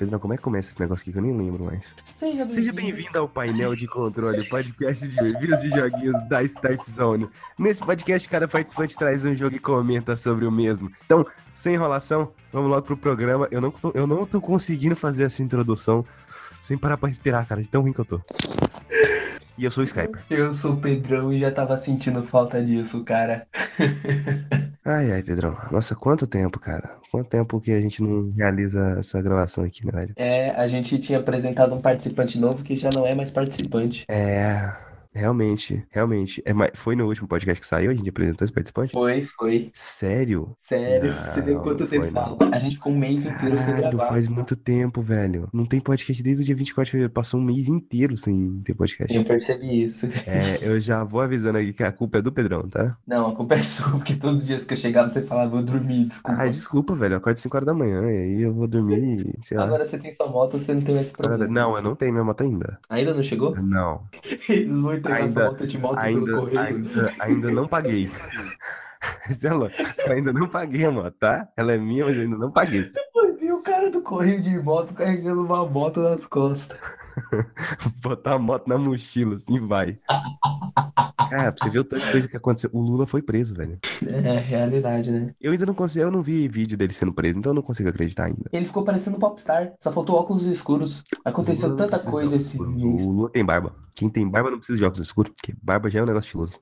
Pedrão, como é que começa esse negócio aqui que eu nem lembro mais? Seja Seja bem-vindo ao painel de controle, podcast de reviews de joguinhos da Start Zone. Nesse podcast, cada participante traz um jogo e comenta sobre o mesmo. Então, sem enrolação, vamos logo pro programa. Eu não tô, eu não tô conseguindo fazer essa introdução sem parar pra respirar, cara, de tão ruim que eu tô. E eu sou o Skyper. Eu sou o Pedrão e já tava sentindo falta disso, cara. Ai, ai, Pedrão. Nossa, quanto tempo, cara. Quanto tempo que a gente não realiza essa gravação aqui, né, velho? É, a gente tinha apresentado um participante novo que já não é mais participante. É, realmente, realmente. É, foi no último podcast que saiu, a gente apresentou esse participante? Foi, foi. Sério? Sério, Não, você deu quanto tempo não. fala? A gente ficou um mês inteiro sem Caralho, gravar. faz muito tempo, velho. Não tem podcast desde o dia 24 de fevereiro. Passou um mês inteiro sem ter podcast. Eu percebi isso. É, eu já vou avisando aqui que a culpa é do Pedrão, tá? Não, a culpa é sua, porque todos os dias que eu chegava você falava, eu dormi, desculpa. Ah, desculpa, velho. Eu acordo 5 horas da manhã e aí eu vou dormir, sei lá. Agora você tem sua moto, você não tem esse problema. Não, eu não tenho minha moto ainda. Ainda não chegou? Não. Eles vão entregar sua Ainda- moto de moto pelo Ainda, correio. ainda, ainda não paguei. Eu ainda não paguei a moto, tá? Ela é minha, mas eu ainda não paguei. Eu vi o cara do correio de moto carregando uma moto nas costas. Botar a moto na mochila, assim vai. Cara, pra você ver o tanto de coisa que aconteceu. O Lula foi preso, velho. É, realidade, né? Eu ainda não consigo, eu não vi vídeo dele sendo preso, então eu não consigo acreditar ainda. Ele ficou parecendo um popstar, só faltou óculos escuros. Aconteceu tanta coisa esse mês. O Lula tem barba. Quem tem barba não precisa de óculos escuros, porque barba já é um negócio estiloso.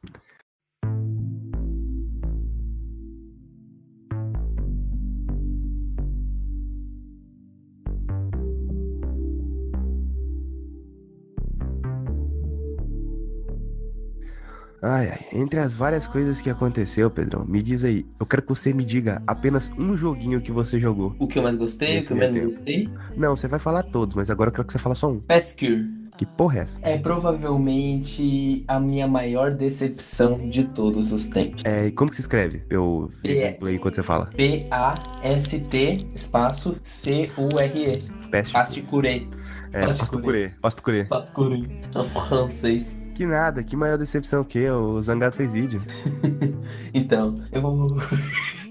Ai, ai, entre as várias coisas que aconteceu, Pedrão, me diz aí, eu quero que você me diga apenas um joguinho que você jogou. O que eu mais gostei, o que eu menos tempo. gostei? Não, você vai falar todos, mas agora eu quero que você fale só um. Pescure. Que porra é essa? É provavelmente a minha maior decepção de todos os tempos. É, e como que se escreve? Eu leio enquanto você fala. P-A-S-T, espaço, C-U-R-E. Peste. Pasticuré. É, posto curê. Posto curê. Pasticuré. É francês. Que nada, que maior decepção que o Zangado fez vídeo. Então, eu vou.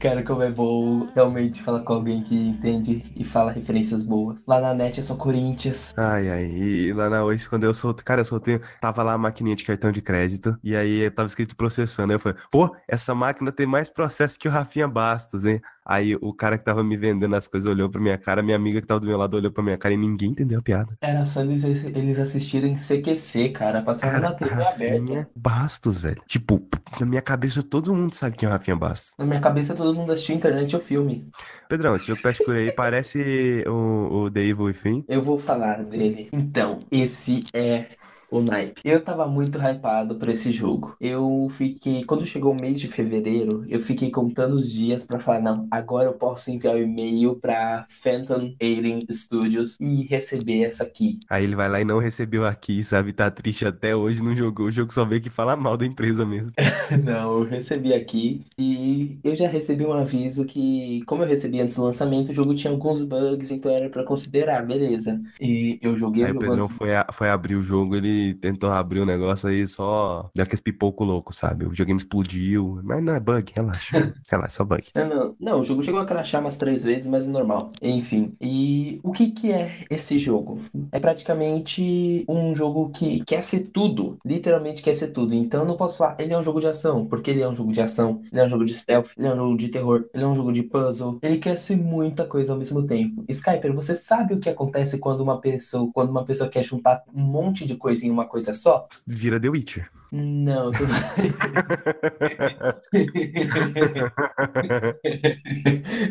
Cara, como é bom realmente falar com alguém que entende e fala referências boas. Lá na net é só Corinthians. Ai, ai, e lá na Oasis, quando eu soltei, cara, eu soltei, tava lá a maquininha de cartão de crédito, e aí tava escrito processando, aí eu falei, pô, essa máquina tem mais processo que o Rafinha Bastos, hein? Aí o cara que tava me vendendo as coisas olhou pra minha cara, minha amiga que tava do meu lado olhou pra minha cara e ninguém entendeu a piada. Era só eles, eles assistirem CQC, cara. Passava Cara, na TV Rafinha aberta. Bastos, velho. Tipo, na minha cabeça todo mundo sabe quem é o Rafinha Bastos. Na minha cabeça todo mundo assistiu internet ou filme. Pedrão, esse jogo por aí parece o, o The Evil Within. Eu vou falar dele. Então, esse é o naipe. Eu tava muito hypado por esse jogo. Eu fiquei, quando chegou o mês de fevereiro, eu fiquei contando os dias pra falar, não, agora eu posso enviar o e-mail pra Phantom Alien Studios e receber essa aqui. Aí ele vai lá e não recebeu aqui, sabe? Tá triste até hoje, não jogou. O jogo só veio que fala mal da empresa mesmo. Não, eu recebi aqui e eu já recebi um aviso que, como eu recebi antes do lançamento, o jogo tinha alguns bugs, então era pra considerar, beleza. E eu joguei Aí o jogo Pedrão antes. foi, a- foi abrir o jogo, ele tentou abrir o negócio aí só deu aqueles pipoco louco, sabe? O videogame explodiu. Mas não é bug, relaxa. relaxa, só bug. Não, não, não, o jogo chegou a crashar umas três vezes, mas é normal. Enfim, e o que que é esse jogo? É praticamente um jogo que quer ser tudo, literalmente quer ser tudo. Então eu não posso falar, ele é um jogo de ação, porque ele é um jogo de ação, ele é um jogo de stealth, ele é um jogo de terror, ele é um jogo de puzzle, ele quer ser muita coisa ao mesmo tempo. Skyper, você sabe o que acontece quando uma pessoa, quando uma pessoa quer juntar um monte de coisa em uma coisa só? Vira The Witcher. Não, tô...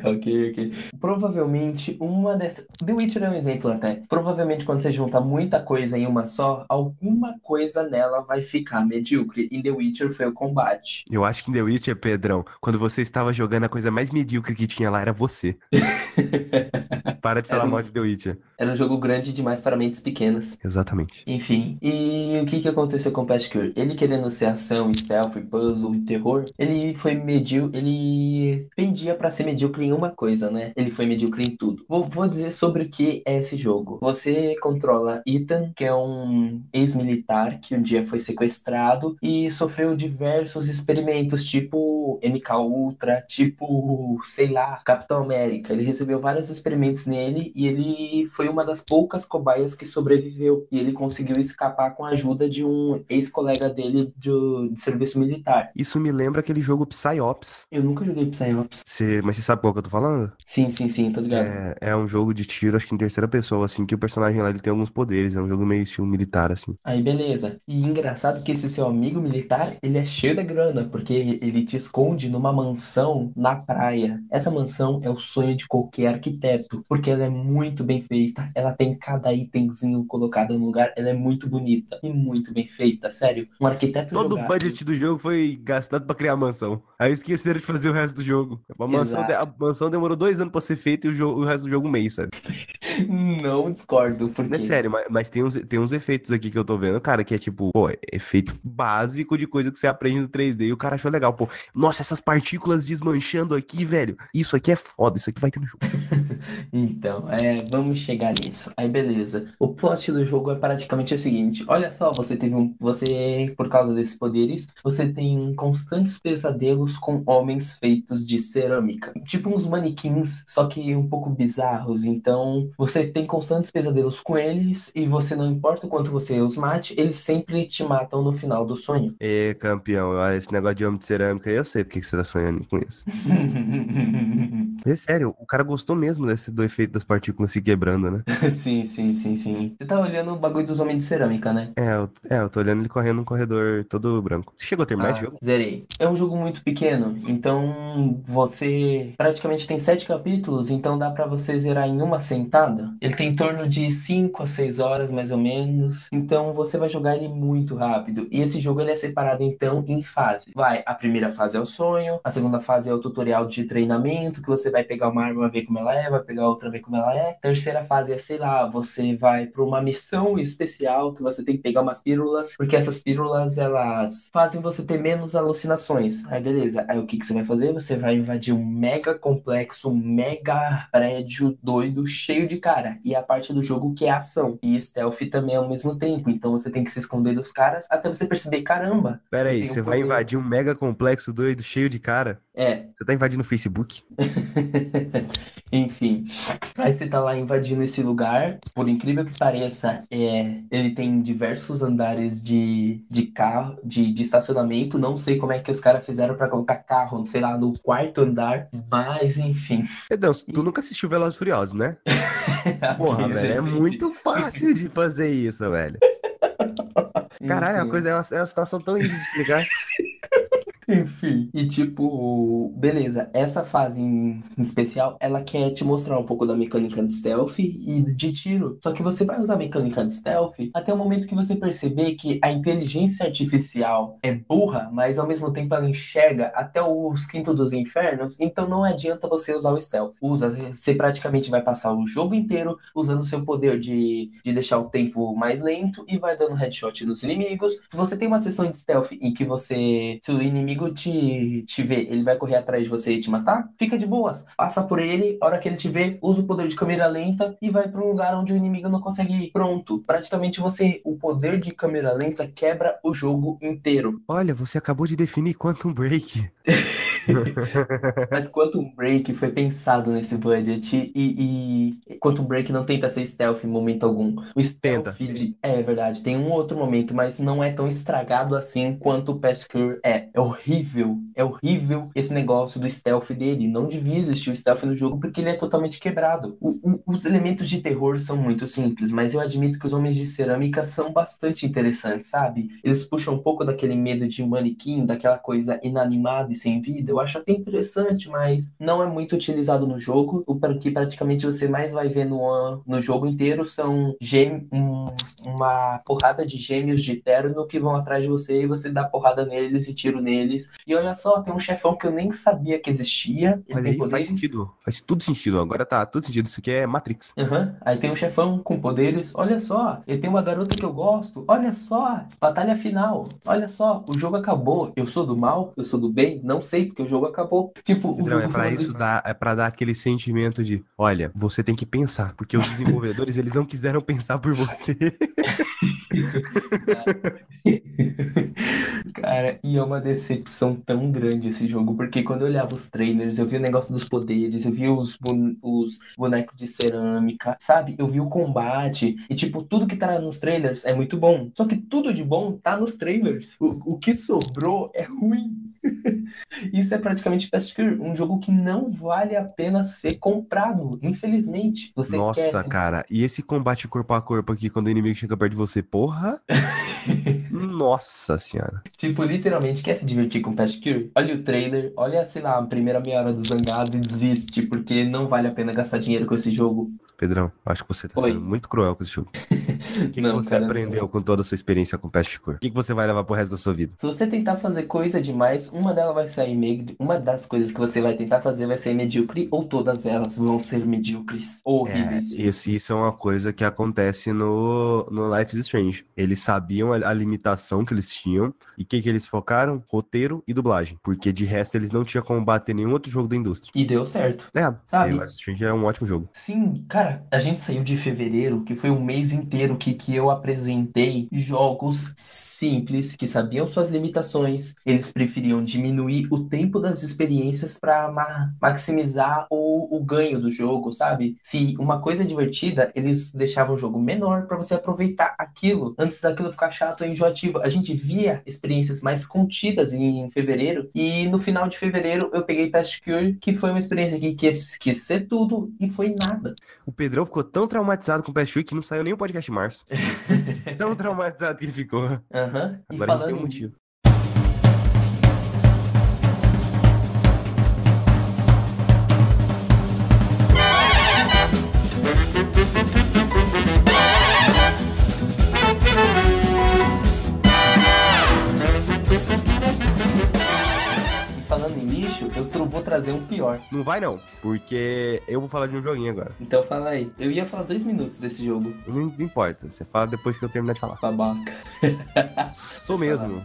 Ok, ok. Provavelmente uma dessas. The Witcher é um exemplo até. Provavelmente quando você junta muita coisa em uma só, alguma coisa nela vai ficar medíocre. E The Witcher foi o combate. Eu acho que em The Witcher, Pedrão, quando você estava jogando, a coisa mais medíocre que tinha lá era você. Para de falar um- mal de The Witcher. Era um jogo grande demais para mentes pequenas. Exatamente. Enfim, e o que que aconteceu com o Pescure? Ele ele querendo ser ação, stealth, puzzle e terror, ele foi medio, ele pendia pra ser medíocre em uma coisa, né? Ele foi medíocre em tudo. Vou, vou dizer sobre o que é esse jogo. Você controla Ethan, que é um ex-militar que um dia foi sequestrado e sofreu diversos experimentos, tipo MK Ultra, tipo, sei lá, Capitão América. Ele recebeu vários experimentos nele e ele foi uma das poucas cobaias que sobreviveu. E ele conseguiu escapar com a ajuda de um ex-colega dele de, de serviço militar. Isso me lembra aquele jogo Psyops. Eu nunca joguei Psyops. Você, mas você sabe qual que eu tô falando? Sim, sim, sim, tô ligado. É, é um jogo de tiro, acho que em terceira pessoa, assim, que o personagem lá ele tem alguns poderes. É um jogo meio estilo militar, assim. Aí beleza. E engraçado que esse seu amigo militar, ele é cheio da grana, porque ele te esconde numa mansão na praia. Essa mansão é o sonho de qualquer arquiteto, porque ela é muito bem feita, ela tem cada itemzinho colocado no lugar, ela é muito bonita e muito bem feita, sério. Um arquiteto Todo o budget do jogo foi gastado pra criar a mansão. Aí esqueceram de fazer o resto do jogo. A mansão, de- a mansão demorou dois anos pra ser feita e o, jo- o resto do jogo um mês, sabe? Não discordo, porque é sério, mas, mas tem, uns, tem uns efeitos aqui que eu tô vendo, cara, que é tipo, pô, é efeito básico de coisa que você aprende no 3D e o cara achou legal, pô. Nossa, essas partículas desmanchando aqui, velho. Isso aqui é foda, isso aqui vai ter no jogo. Então, é, vamos chegar nisso. Aí, beleza. O plot do jogo é praticamente o seguinte: olha só, você teve um. Você, por causa desses poderes, você tem constantes pesadelos com homens feitos de cerâmica. Tipo uns manequins, só que um pouco bizarros. Então, você tem constantes pesadelos com eles, e você, não importa o quanto você os mate, eles sempre te matam no final do sonho. Ê, campeão, esse negócio de homem de cerâmica eu sei porque que você tá sonhando com isso. É sério, o cara gostou mesmo desse, do efeito das partículas se quebrando, né? sim, sim, sim, sim. Você tá olhando o bagulho dos homens de cerâmica, né? É, eu, é, eu tô olhando ele correndo num corredor todo branco. Você chegou a terminar esse Ah, jogo? zerei. É um jogo muito pequeno, então você praticamente tem sete capítulos, então dá pra você zerar em uma sentada. Ele tem em torno de 5 a 6 horas, mais ou menos. Então você vai jogar ele muito rápido. E esse jogo ele é separado então em fases. Vai, a primeira fase é o sonho, a segunda fase é o tutorial de treinamento, que você vai pegar uma arma, ver como ela é, vai pegar outra, ver como ela é. Terceira fase é, sei lá, você vai pra uma missão especial que você tem que pegar umas pílulas, porque essas pílulas elas fazem você ter menos alucinações. Aí beleza, aí o que que você vai fazer? Você vai invadir um mega complexo, um mega prédio doido, cheio de cara. E a parte do jogo que é ação. E stealth também ao mesmo tempo. Então você tem que se esconder dos caras até você perceber, caramba. Pera aí, você vai poder. invadir um mega complexo doido, cheio de cara? É, Você tá invadindo o Facebook? Enfim, aí você tá lá invadindo esse lugar. Por incrível que pareça, é, ele tem diversos andares de, de carro, de, de estacionamento. Não sei como é que os caras fizeram pra colocar carro, sei lá, no quarto andar. Mas enfim. Edão, tu nunca assistiu Velozes Furiosos, né? Porra, velho, é muito fácil de fazer isso, velho. Caralho, a coisa é uma, é uma situação tão de explicar. Enfim, e tipo, beleza, essa fase em especial, ela quer te mostrar um pouco da mecânica de stealth e de tiro. Só que você vai usar a mecânica de stealth até o momento que você perceber que a inteligência artificial é burra, mas ao mesmo tempo ela enxerga até os quintos dos infernos, então não adianta você usar o stealth. Usa, você praticamente vai passar o jogo inteiro usando seu poder de, de deixar o tempo mais lento e vai dando headshot nos inimigos. Se você tem uma sessão de stealth em que você, se o inimigo te, te vê, ele vai correr atrás de você e te matar, fica de boas. Passa por ele, a hora que ele te vê, usa o poder de câmera lenta e vai para um lugar onde o inimigo não consegue ir. Pronto. Praticamente você, o poder de câmera lenta quebra o jogo inteiro. Olha, você acabou de definir Quantum Break. Mas Quantum Break foi pensado nesse budget e, e Quantum Break não tenta ser stealth em momento algum. O stealth Tenta. de- é verdade, tem um outro momento, mas não é tão estragado assim quanto o Past Cure é. É horrível, é horrível esse negócio do stealth dele. Não devia existir o stealth no jogo porque ele é totalmente quebrado. O- o- os elementos de terror são muito simples, mas eu admito que os homens de cerâmica são bastante interessantes, sabe? Eles puxam um pouco daquele medo de manequim, daquela coisa inanimada e sem vida Eu acho até interessante, mas não é muito utilizado no jogo. O que praticamente você mais vai ver no, no jogo inteiro são gê- um- uma porrada de gêmeos de terno que vão atrás de você e você dá porrada neles e tiro neles. E olha só, tem um chefão que eu nem sabia que existia. Tem aí, faz sentido. Faz tudo sentido. Agora tá tudo sentido. Isso aqui é Matrix. Aham. Aí tem um chefão com poderes. Olha só, eu tenho uma garota que eu gosto. Olha só, batalha final. Olha só, o jogo acabou. Eu sou do mal? Eu sou do bem? Não sei, porque o jogo acabou. Tipo, o Pedrão, é foi- isso dar, é para dar aquele sentimento de, olha, você tem que pensar, porque os desenvolvedores eles não quiseram pensar por você. Cara, e é uma decepção tão grande esse jogo, porque quando eu olhava os trailers, eu vi o negócio dos poderes, eu vi os, bon- os bonecos de cerâmica, sabe? Eu vi o combate, e tipo, tudo que tá nos trailers é muito bom. Só que tudo de bom tá nos trailers. O, o que sobrou é ruim. Isso é praticamente um jogo que não vale a pena ser comprado, infelizmente. Você Nossa, quer cara, e esse combate corpo a corpo aqui quando o inimigo chega perto de você, porra? Nossa senhora. Tipo, literalmente, quer se divertir com Fast Cure? Olha o trailer, olha, sei lá, a primeira meia hora do Zangado e desiste, porque não vale a pena gastar dinheiro com esse jogo. Pedrão, acho que você tá Oi. sendo muito cruel com esse jogo. O que, que Não, você cara, aprendeu com toda a sua experiência com Pest Core? O que, que você vai levar pro resto da sua vida? Se você tentar fazer coisa demais, uma delas vai sair med... uma das coisas que você vai tentar fazer vai ser medíocre, ou todas elas vão ser medíocres ou É, horríveis. isso, isso é uma coisa que acontece no, no Life is Strange. Eles sabiam a, a limitação que eles tinham e o que, que eles focaram? Roteiro e dublagem. Porque de resto eles não tinham como bater nenhum outro jogo da indústria. E deu certo. É, Sabe? Life is Strange é um ótimo jogo. Sim, cara, a gente saiu de fevereiro, que foi um mês inteiro que, que eu apresentei jogos simples, que sabiam suas limitações. Eles preferiam diminuir o tempo das experiências para maximizar o, o ganho do jogo, sabe? Se uma coisa é divertida, eles deixavam o jogo menor para você aproveitar aquilo, antes daquilo ficar chato ou enjoativo. A gente via experiências mais contidas em fevereiro, e no final de fevereiro eu peguei Past Cure, que foi uma experiência que quis, quis ser tudo e foi nada. O Pedrão ficou tão traumatizado com o Core que não saiu nem o podcast em março. tão traumatizado que ele ficou. E Agora a gente tem um em- trazer um pior. Não vai não, porque eu vou falar de um joguinho agora. Então fala aí. Eu ia falar dois minutos desse jogo. Não, não importa, você fala depois que eu terminar de falar. Babaca. Sou mesmo.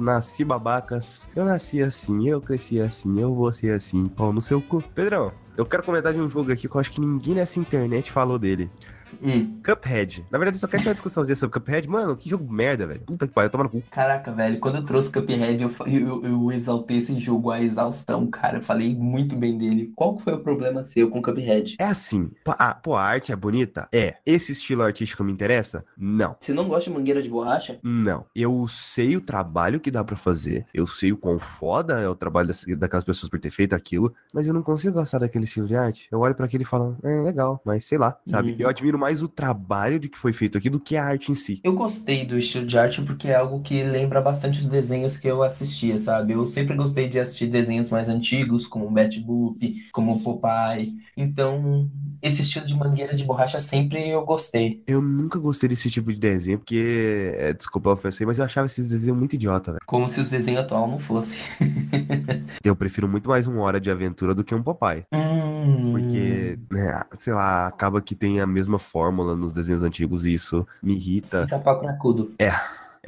Nasci babacas. Eu nasci assim, eu cresci assim, eu vou ser assim, pau no seu cu. Pedrão, eu quero comentar de um jogo aqui que eu acho que ninguém nessa internet falou dele. Hum. Cuphead. Na verdade, só quero ter uma discussãozinha sobre Cuphead. Mano, que jogo merda, velho. Puta que pariu, toma no cu. Caraca, velho, quando eu trouxe Cuphead, eu, eu, eu exaltei esse jogo à exaustão, cara. Eu falei muito bem dele. Qual que foi o problema seu com Cuphead? É assim, pô, a, pô, a arte é bonita? É. Esse estilo artístico me interessa? Não. Você não gosta de mangueira de borracha? Não. Eu sei o trabalho que dá pra fazer. Eu sei o quão foda é o trabalho das- daquelas pessoas por ter feito aquilo. Mas eu não consigo gostar daquele estilo de arte. Eu olho pra aquilo e falo, é legal, mas sei lá, sabe? Uhum. Eu admiro mais o trabalho de que foi feito aqui do que a arte em si. Eu gostei do estilo de arte porque é algo que lembra bastante os desenhos que eu assistia, sabe? Eu sempre gostei de assistir desenhos mais antigos, como Betty Boop, como Popeye. Então, esse estilo de mangueira de borracha sempre eu gostei. Eu nunca gostei desse tipo de desenho, porque, é, desculpa aí, mas eu achava esses desenhos muito idiota, velho. Como se os desenhos atual não fossem. Eu prefiro muito mais um Hora de Aventura do que um Popeye. Hum. Porque, né, sei lá, acaba que tem a mesma fórmula nos desenhos antigos e isso me irrita. Pica-pau cracudo.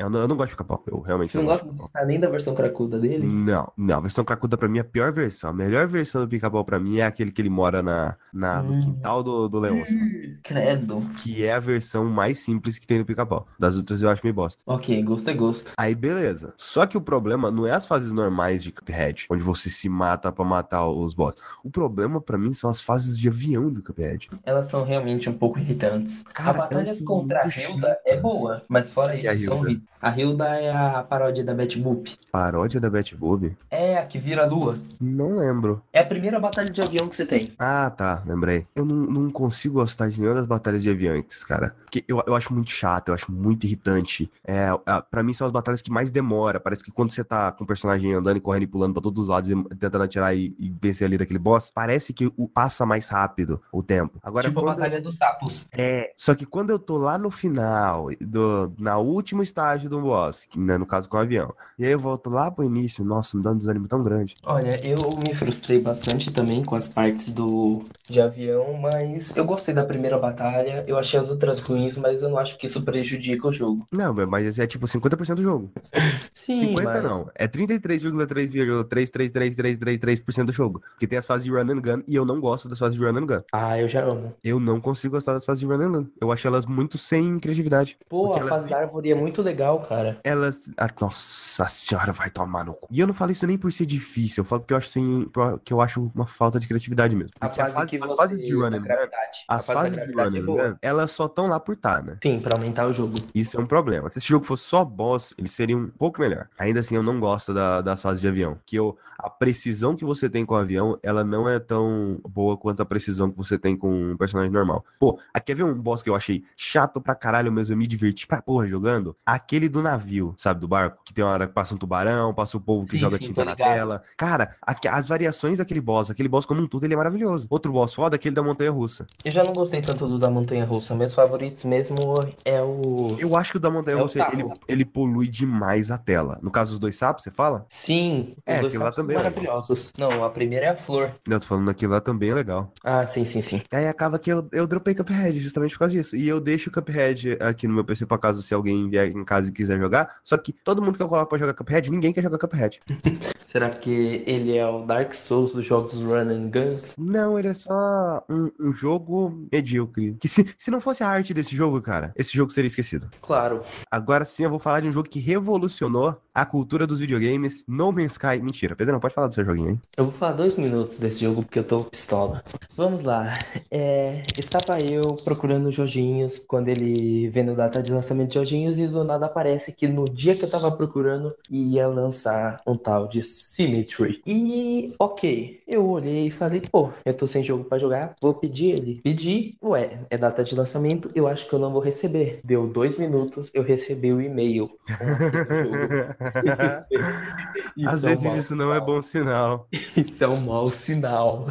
Eu não, eu não gosto de pica-pau, eu realmente Você não não gosta gosto de nem da versão cracuda dele? Não, não, a versão cracuda pra mim é a pior versão. A melhor versão do pica-pau pra mim é aquele que ele mora na, na, no Hum. quintal do, do Leôncio. Credo. Que é a versão mais simples que tem no pica-pau. Das outras eu acho meio bosta. Ok, gosto é gosto. Aí beleza. Só que o problema não é as fases normais de Cuphead, onde você se mata pra matar os boss. O problema pra mim são as fases de avião do Cuphead. Elas são realmente um pouco irritantes. Cara, a batalha contra a Hilda é boa, mas fora isso, são. A Hilda é a paródia da Betty Boop. Paródia da Betty Boop? É a que vira a lua. Não lembro. É a primeira batalha de avião que você tem. Ah, tá, lembrei. Eu não, não consigo gostar de nenhuma das batalhas de aviões, cara. Porque eu, eu acho muito chato, eu acho muito irritante. É, a- pra mim são as batalhas que mais demora. Parece que quando você tá com o personagem andando e correndo e pulando pra todos os lados e tentando atirar e, e vencer ali daquele boss, parece que o, passa mais rápido o tempo. Agora, tipo a quando- batalha dos sapos. É, só que quando eu tô lá no final, do, na último estágio do boss, né, no caso com o avião, e aí eu volto lá pro início, nossa, me dá um desânimo tão grande. Olha, eu me frustrei bastante também com as partes do de avião, mas eu gostei da primeira batalha. Eu achei as outras ruins, mas eu não acho que isso prejudica o jogo. Não, mas esse é tipo 50% do jogo. Sim, 50 mas não, é 33,3333333% do jogo. Porque tem as fases de run and gun e eu não gosto das fases de run and gun. Ah, eu já amo. Eu não consigo gostar das fases de run and gun. Eu acho elas muito sem criatividade. Pô, a fase da árvore é muito legal, cara. Elas. Ah, nossa senhora, vai tomar no cu. E eu não falo isso nem por ser difícil, eu falo porque eu acho sem. que eu acho uma falta de criatividade mesmo. A Porque fase que as você fases de run da and gun, gravidade. A as fase fases de é and boa. gun, elas só estão lá por tá, né? Sim, pra aumentar o jogo. Isso é um problema. Se esse jogo fosse só boss, ele seria um pouco melhor. Ainda assim, eu não gosto da, das fases de avião. Que eu, a precisão que você tem com o avião, ela não é tão boa quanto a precisão que você tem com um personagem normal. Pô, aqui quer ver um boss que eu achei chato pra caralho mesmo, eu me diverti pra porra jogando? Aquele do navio, sabe, do barco? Que tem uma hora que passa um tubarão, passa o povo que Sim, joga sim, tinta na tela. Cara, aqui- as variações daquele boss, aquele boss como um todo, ele é maravilhoso. Outro boss foda é aquele da montanha russa. Eu já não gostei tanto do da Montanha Russa. Meus favoritos mesmo é o. Eu acho que o da montanha É russa, sapo. ele, ele polui demais a tela. No caso dos dois sapos, você fala? Sim, os É, dois aquilo lá sapos também é maravilhosos. Não, a primeira é a flor. Não, eu tô falando aquilo lá também é legal. Ah, sim, sim, sim. Aí acaba que eu, eu dropei Cuphead justamente por causa disso. E eu deixo o Cuphead aqui no meu PC pra caso se alguém vier em casa e quiser jogar. Só que todo mundo que eu coloco pra jogar Cuphead, ninguém quer jogar Cuphead. Será que ele é o Dark Souls dos jogos Run and Guns? Não, ele é só um, um jogo medíocre. Que se, se não fosse a arte desse jogo, cara, esse jogo seria esquecido. Claro. Agora sim eu vou falar de um jogo que revolucionou a cultura dos videogames. No Man's Sky. Mentira, Pedro, não pode falar do seu joguinho, hein? Eu vou falar dois minutos desse jogo porque eu tô pistola. Vamos lá. É, estava eu procurando Jorginhos quando ele vendo data de lançamento de Jorginhos e do nada aparece que no dia que eu tava procurando ia lançar um tal de Symmetry. E ok, eu olhei e falei, pô, eu tô sem jogo pra jogar, vou pedir ele. Pedi, ué, é data de lançamento, eu acho que eu não vou receber. Deu dois minutos, eu recebi o e-mail. Às é um vezes isso não é sinal. bom sinal. Isso é um mau sinal.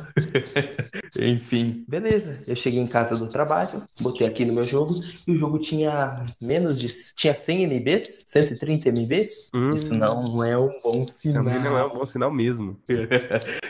Enfim, beleza. Eu cheguei em casa do trabalho, botei aqui no meu jogo e o jogo tinha menos de. tinha 100 MBs, 130 MBs. Hum. Isso não é um bom sinal. Também não é um bom sinal mesmo.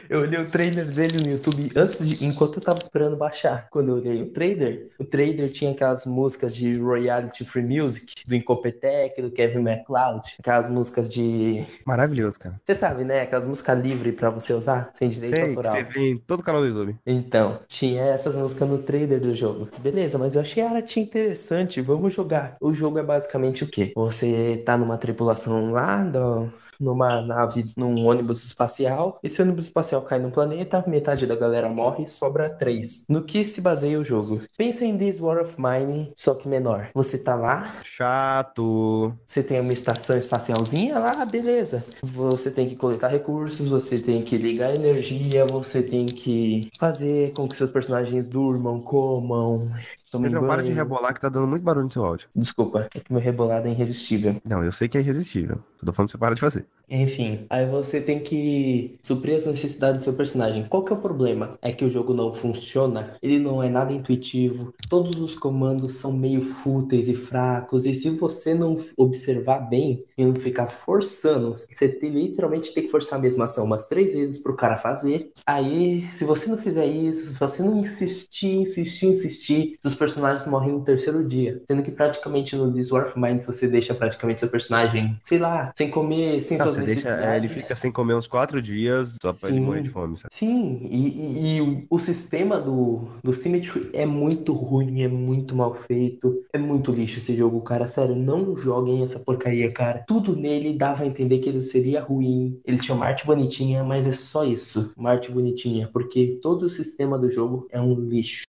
Eu olhei o trailer dele no YouTube antes de, enquanto eu tava esperando baixar. Quando eu olhei o trailer, o trailer tinha aquelas músicas de Royalty Free Music, do Incompetech, do Kevin MacLeod, aquelas músicas de. Maravilhoso, cara. Você sabe, né? Aquelas músicas livres pra você usar, sem direito Sei autoral. você vê em todo canal do YouTube. Então, tinha essas músicas no trailer do jogo. Beleza, mas eu achei a arte interessante. Vamos jogar. O jogo é basicamente o quê? Você tá numa tripulação lá, do- numa nave, num ônibus espacial. Esse ônibus espacial cai no planeta, metade da galera morre, sobra três. No que se baseia o jogo? Pensa em This War of Mine, só que menor. Você tá lá, Chato. você tem uma estação espacialzinha lá, beleza. Você tem que coletar recursos, você tem que ligar energia, você tem que fazer com que seus personagens durmam, comam, Pedrão, para de rebolar que tá dando muito barulho no seu áudio. Desculpa, é que meu rebolado é irresistível. Não, eu sei que é irresistível. Tô falando pra você parar de fazer. Enfim, aí você tem que suprir as necessidades do seu personagem. Qual que é o problema? É que o jogo não funciona, ele não é nada intuitivo, todos os comandos são meio fúteis e fracos, e se você não observar bem e não ficar forçando, você tem- literalmente tem que forçar a mesma ação umas três vezes pro cara fazer. Aí, se você não fizer isso, se você não insistir, insistir, insistir, os personagens morrem no terceiro dia. Sendo que praticamente no This War of Mine você deixa praticamente seu personagem, sei lá, sem comer, sem Não, suas você deixa. é, ele fica sem comer uns quatro dias só pra ele morrer de fome, sabe? Sim, e, e- e o, o sistema do, do Symmetry é muito ruim, é muito mal feito, é muito lixo esse jogo, cara. Sério, não joguem essa porcaria, cara. Tudo nele dava a entender que ele seria ruim. Ele tinha uma arte bonitinha, mas é só isso, uma arte bonitinha, porque todo o sistema do jogo é um lixo.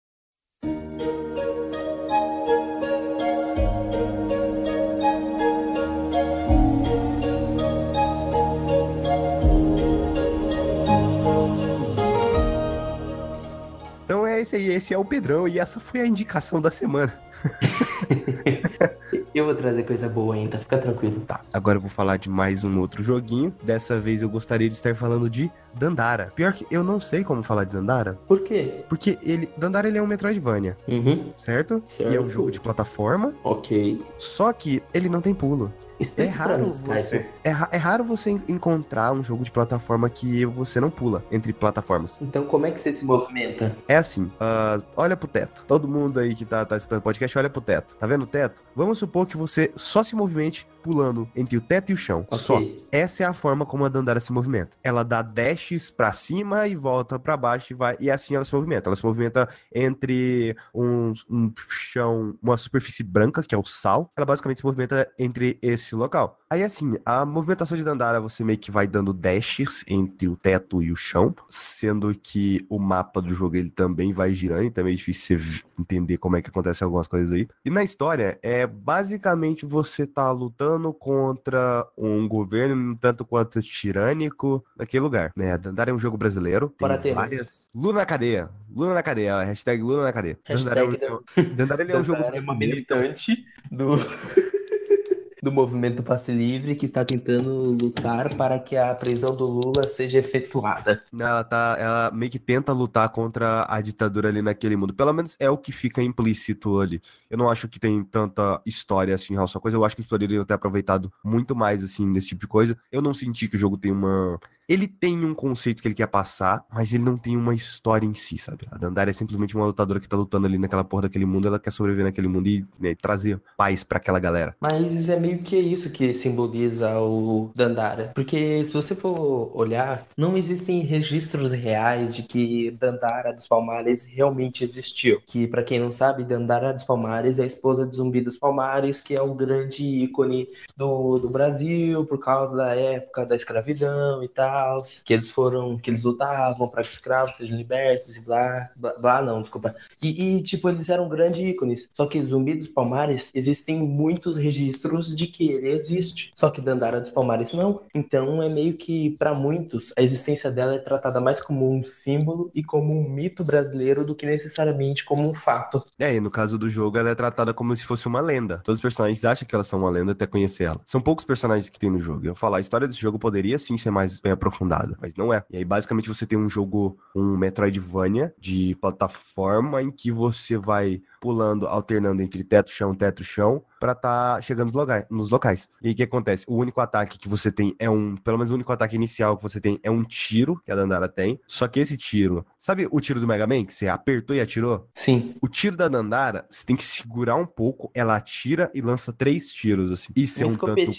Esse é o Pedrão e essa foi a indicação da semana. eu vou trazer coisa boa ainda, fica tranquilo. Tá, agora eu vou falar de mais um outro joguinho. Dessa vez eu gostaria de estar falando de Dandara. Pior que eu não sei como falar de Dandara. Por quê? Porque ele, Dandara ele é um Metroidvania, uhum. certo? certo? E é um jogo de plataforma. Ok. Só que ele não tem pulo. É raro, você, é, é, raro você encontrar um jogo de plataforma que você não pula entre plataformas. Então, como é que você se movimenta? É assim, uh, olha pro teto. Todo mundo aí que tá, tá assistindo o podcast, olha pro teto. Tá vendo o teto? Vamos supor que você só se movimente pulando entre o teto e o chão. Okay. Só. Essa é a forma como a Dandara se movimenta. Ela dá dashes para cima e volta para baixo e vai. E assim ela se movimenta. Ela se movimenta entre um, um chão, uma superfície branca, que é o sal. Ela basicamente se movimenta entre esse local. Aí assim, a movimentação de Dandara você meio que vai dando dashes entre o teto e o chão, sendo que o mapa do jogo ele também vai girando, então é meio difícil você entender como é que acontece algumas coisas aí. E na história é basicamente você tá lutando contra um governo tanto quanto tirânico naquele lugar, né? Dandara é um jogo brasileiro. Para ter várias... Lula na cadeia. Lula na cadeia. Hashtag Lula na cadeia. Hashtag Dandara é um, Dandara, ele é um jogo é uma militante do... do movimento Passe Livre que está tentando lutar para que a prisão do Lula seja efetuada. Ela tá, ela meio que tenta lutar contra a ditadura ali naquele mundo. Pelo menos é o que fica implícito ali. Eu não acho que tem tanta história assim em relação à coisa. Eu acho que eles poderiam ter aproveitado muito mais assim desse tipo de coisa. Eu não senti que o jogo tem uma ele tem um conceito que ele quer passar, mas ele não tem uma história em si, sabe? A Dandara é simplesmente uma lutadora que tá lutando ali naquela porra daquele mundo, ela quer sobreviver naquele mundo e né, trazer paz para aquela galera. Mas é meio que isso que simboliza o Dandara. Porque se você for olhar, não existem registros reais de que Dandara dos Palmares realmente existiu. Que, para quem não sabe, Dandara dos Palmares é a esposa de Zumbi dos Palmares, que é um grande ícone do, do Brasil por causa da época da escravidão e tal que eles foram, que eles lutavam para que escravos sejam libertos e blá, blá, blá não, desculpa. E, e, tipo, eles eram grandes ícones. Só que Zumbi dos Palmares, existem muitos registros de que ele existe. Só que Dandara dos Palmares não. Então é meio que, para muitos, a existência dela é tratada mais como um símbolo e como um mito brasileiro do que necessariamente como um fato. É, e no caso do jogo, ela é tratada como se fosse uma lenda. Todos os personagens acham que elas são uma lenda até conhecer ela. São poucos personagens que tem no jogo. Eu falar, a história desse jogo poderia sim ser mais bem aprofundada, mas não é. E aí, basicamente, você tem um jogo, um Metroidvania de plataforma em que você vai pulando, alternando entre teto, chão, teto, chão, para tá chegando nos locais, nos locais. E o que acontece? O único ataque que você tem é um, pelo menos o único ataque inicial que você tem é um tiro que a Dandara tem. Só que esse tiro, sabe o tiro do Mega Man que você apertou e atirou? Sim. O tiro da Dandara, você tem que segurar um pouco, ela atira e lança três tiros assim. Isso Uma é um tanto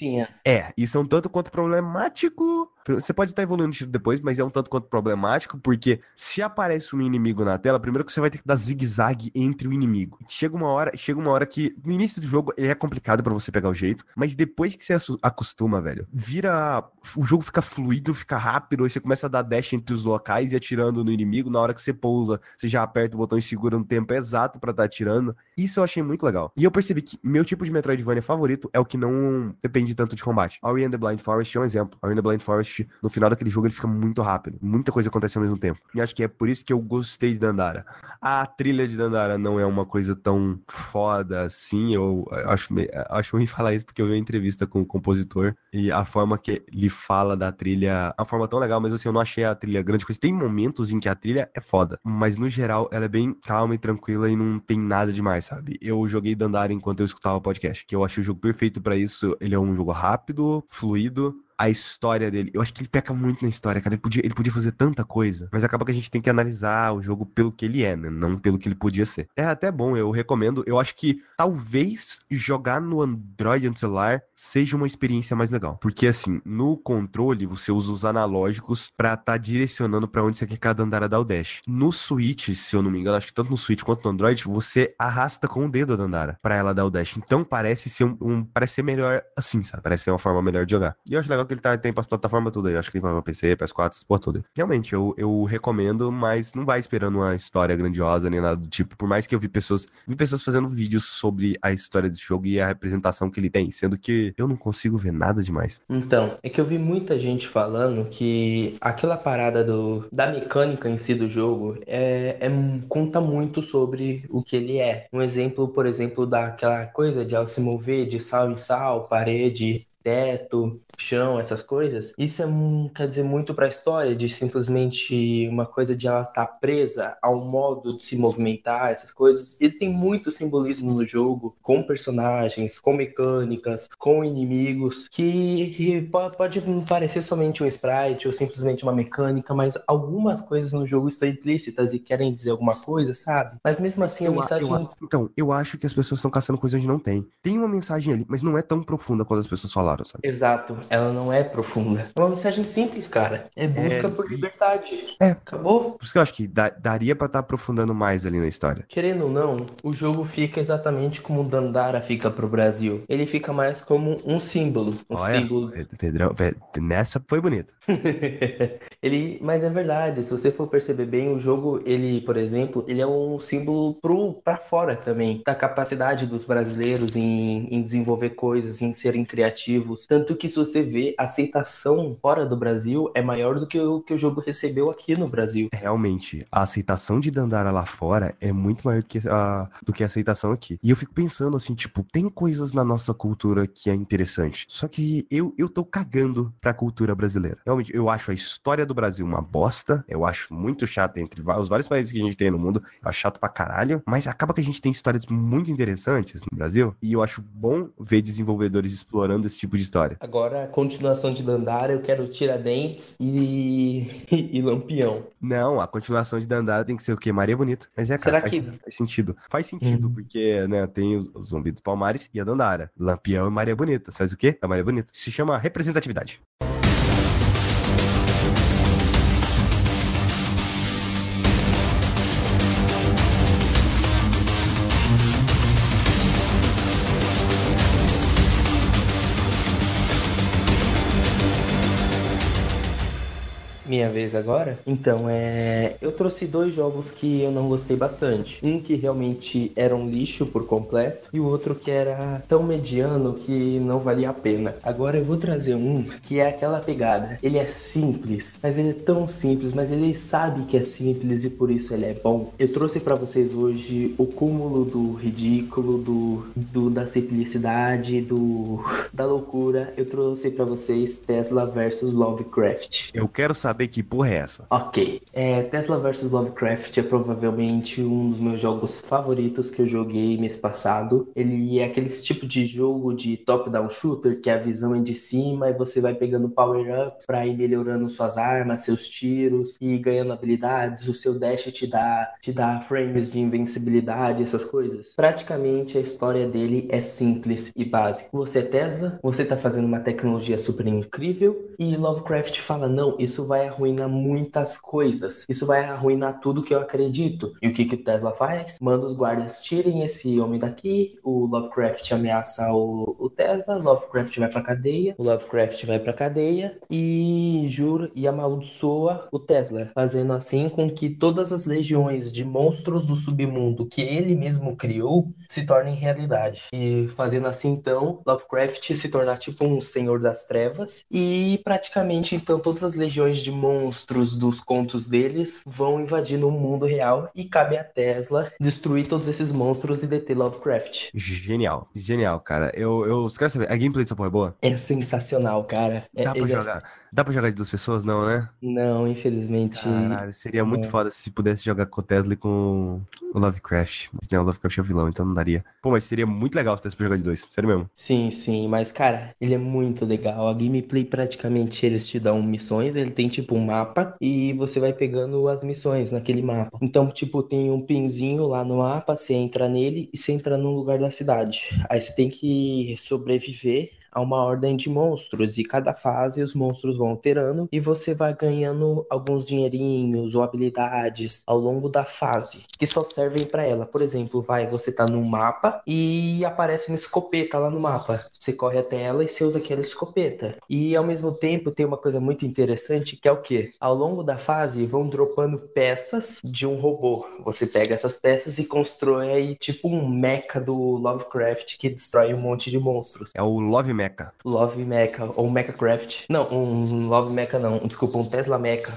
É, isso é um tanto quanto problemático. Você pode estar evoluindo o tiro depois, mas é um tanto quanto problemático, porque se aparece um inimigo na tela, primeiro que você vai ter que dar zigue-zague entre o inimigo. Chega uma hora, chega uma hora que no início do jogo ele é complicado para você pegar o jeito, mas depois que você acostuma, velho, vira. O jogo fica fluido, fica rápido, aí você começa a dar dash entre os locais e atirando no inimigo. Na hora que você pousa, você já aperta o botão e segura no tempo exato para estar tá atirando. Isso eu achei muito legal. E eu percebi que meu tipo de Metroidvania favorito é o que não depende tanto de combate. Ori and the Blind Forest é um exemplo. Ori and the Blind Forest, no final daquele jogo, ele fica muito rápido. Muita coisa acontece ao mesmo tempo. E acho que é por isso que eu gostei de Dandara. A trilha de Dandara não é uma coisa tão foda assim. Eu acho acho ruim falar isso porque eu vi uma entrevista com o compositor e a forma que ele fala da trilha, a forma tão legal, mas assim, eu não achei a trilha grande coisa. Tem momentos em que a trilha é foda, mas no geral ela é bem calma e tranquila e não tem nada demais, sabe? Eu joguei Dandara enquanto eu escutava o podcast, que eu achei o jogo perfeito para isso. Ele é um jogo rápido, fluido, a história dele. Eu acho que ele peca muito na história, cara. Ele podia, ele podia fazer tanta coisa, mas acaba que a gente tem que analisar o jogo pelo que ele é, né? Não pelo que ele podia ser. É até bom, eu recomendo. Eu acho que talvez jogar no Android no celular seja uma experiência mais legal. Porque assim, no controle você usa os analógicos para estar tá direcionando para onde você quer cada andar dar o dash. No Switch, se eu não me engano, acho que tanto no Switch quanto no Android, você arrasta com o dedo a Dandara para ela dar o dash. Então parece ser um, um, parece ser melhor assim, sabe? Parece ser uma forma melhor de jogar. E eu acho legal que ele tá, tem pras plataformas tudo aí. Acho que tem pra PC, PS4, essas porra tudo. Realmente, eu, eu recomendo, mas não vai esperando uma história grandiosa nem nada do tipo. Por mais que eu vi pessoas, vi pessoas fazendo vídeos sobre a história desse jogo e a representação que ele tem, sendo que eu não consigo ver nada demais. Então, é que eu vi muita gente falando que aquela parada do, da mecânica em si do jogo é, é conta muito sobre o que ele é. Um exemplo, por exemplo, daquela coisa de ela se mover de sal em sal, parede, teto, chão, essas coisas, isso é, quer dizer muito para a história de simplesmente uma coisa de ela estar tá presa ao modo de se movimentar, essas coisas. Existem muito simbolismo no jogo, com personagens, com mecânicas, com inimigos, que pode parecer somente um sprite ou simplesmente uma mecânica, mas algumas coisas no jogo estão implícitas e querem dizer alguma coisa, sabe? Mas mesmo assim, a Eu a- mensagem. eu então, eu acho que as pessoas estão caçando coisas onde não tem. Tem uma mensagem ali, mas não é tão profunda quanto as pessoas falaram, sabe? Exato, ela não é profunda. É uma mensagem simples, cara. É busca por liberdade. É. Acabou? Por isso que eu acho que dá- daria pra estar aprofundando mais ali na história. Querendo ou não, o jogo fica exatamente como o Dandara fica pro Brasil. Ele fica mais como um símbolo. Um Olha, símbolo. Pe- Pedrão, Pe- nessa foi bonito. ele, mas é verdade, se você for perceber bem, o jogo, ele, por exemplo, ele é um símbolo pro, pra fora também, da capacidade dos brasileiros em, em desenvolver coisas, em serem criativos. Tanto que se você vê, a aceitação fora do Brasil é maior do que o que o jogo recebeu aqui no Brasil. Realmente, a aceitação de Dandara lá fora é muito maior do que a, do que a aceitação aqui. E eu fico pensando assim, tipo, tem coisas na nossa cultura que é interessante. Só que eu, eu tô cagando pra cultura brasileira. Realmente, eu acho a história do Brasil uma bosta. Eu acho muito chato entre os vários países que a gente tem no mundo. Eu acho chato pra caralho. Mas acaba que a gente tem histórias muito interessantes no Brasil. E eu acho bom ver desenvolvedores explorando esse tipo de história. Agora, a continuação de Dandara, eu quero Tiradentes e, e Lampião. Não, a continuação de Dandara tem que ser o quê? Maria Bonita. Mas é, Será cara, faz, que- faz sentido. Faz sentido, Uhum. porque, né, tem os, os Zumbi dos Palmares e a Dandara. Lampião e Maria Bonita. Faz o quê? A Maria Bonita. Se chama representatividade. Minha vez agora? Então, é. Eu trouxe dois jogos que eu não gostei bastante. Um que realmente era um lixo por completo, e o outro que era tão mediano que não valia a pena. Agora eu vou trazer um que é aquela pegada. Ele é simples, mas ele é tão simples, mas ele sabe que é simples e por isso ele é bom. Eu trouxe pra vocês hoje o cúmulo do ridículo, do, do da simplicidade, do da loucura. Eu trouxe pra vocês Tesla versus Lovecraft. Eu quero saber que porra é essa. Ok. É, Tesla vs Lovecraft é provavelmente um dos meus jogos favoritos que eu joguei mês passado. Ele é aquele tipo de jogo de top-down shooter que a visão é de cima e você vai pegando power-ups pra ir melhorando suas armas, seus tiros e ganhando habilidades. O seu dash te dá, te dá frames de invencibilidade, essas coisas. Praticamente a história dele é simples e básica. Você é Tesla, você tá fazendo uma tecnologia super incrível e Lovecraft fala: não, isso vai arruinar muitas coisas. Isso vai arruinar tudo que eu acredito. E o que que o Tesla faz? Manda os guardas tirem esse homem daqui. O Lovecraft ameaça o, o Tesla. Lovecraft vai pra cadeia. O Lovecraft vai pra cadeia e jura e amaldiçoa o Tesla, fazendo assim com que todas as legiões de monstros do submundo que ele mesmo criou se tornem realidade. E fazendo assim, então, Lovecraft se tornar tipo um senhor das trevas. E praticamente, então, todas as legiões de monstros dos contos deles vão invadindo o mundo real. E cabe a Tesla destruir todos esses monstros e deter Lovecraft. Genial. Genial, cara. Eu, eu quero saber, a gameplay dessa porra é boa? É sensacional, cara. É- Dá pra ele é- jogar? Dá pra jogar de duas pessoas? Não, né? Não, infelizmente. Caralho, seria muito foda se pudesse jogar com o Tesla e com o Lovecraft. Não, o Lovecraft é o vilão, então não daria. Pô, mas seria muito legal se desse pra jogar de dois. Sério mesmo. Sim, sim, mas cara, ele é muito legal. A gameplay praticamente eles te dão missões, ele tem tipo um mapa e você vai pegando as missões naquele mapa. Então, tipo, tem um pinzinho lá no mapa, você entra nele e você entra num lugar da cidade. Aí você tem que sobreviver a uma ordem de monstros e cada fase os monstros vão alterando e você vai ganhando alguns dinheirinhos ou habilidades ao longo da fase que só servem para ela. Por exemplo, vai, você tá num mapa e aparece uma escopeta lá no mapa. Você corre até ela e você usa aquela escopeta. E ao mesmo tempo tem uma coisa muito interessante que é o que? Ao longo da fase vão dropando peças de um robô. Você pega essas peças e constrói aí tipo um mecha do Lovecraft que destrói um monte de monstros. É o Love Mecha. Love Mecha ou Mechacraft. Não, um Love Mecha não. Desculpa, um Tesla Mecha.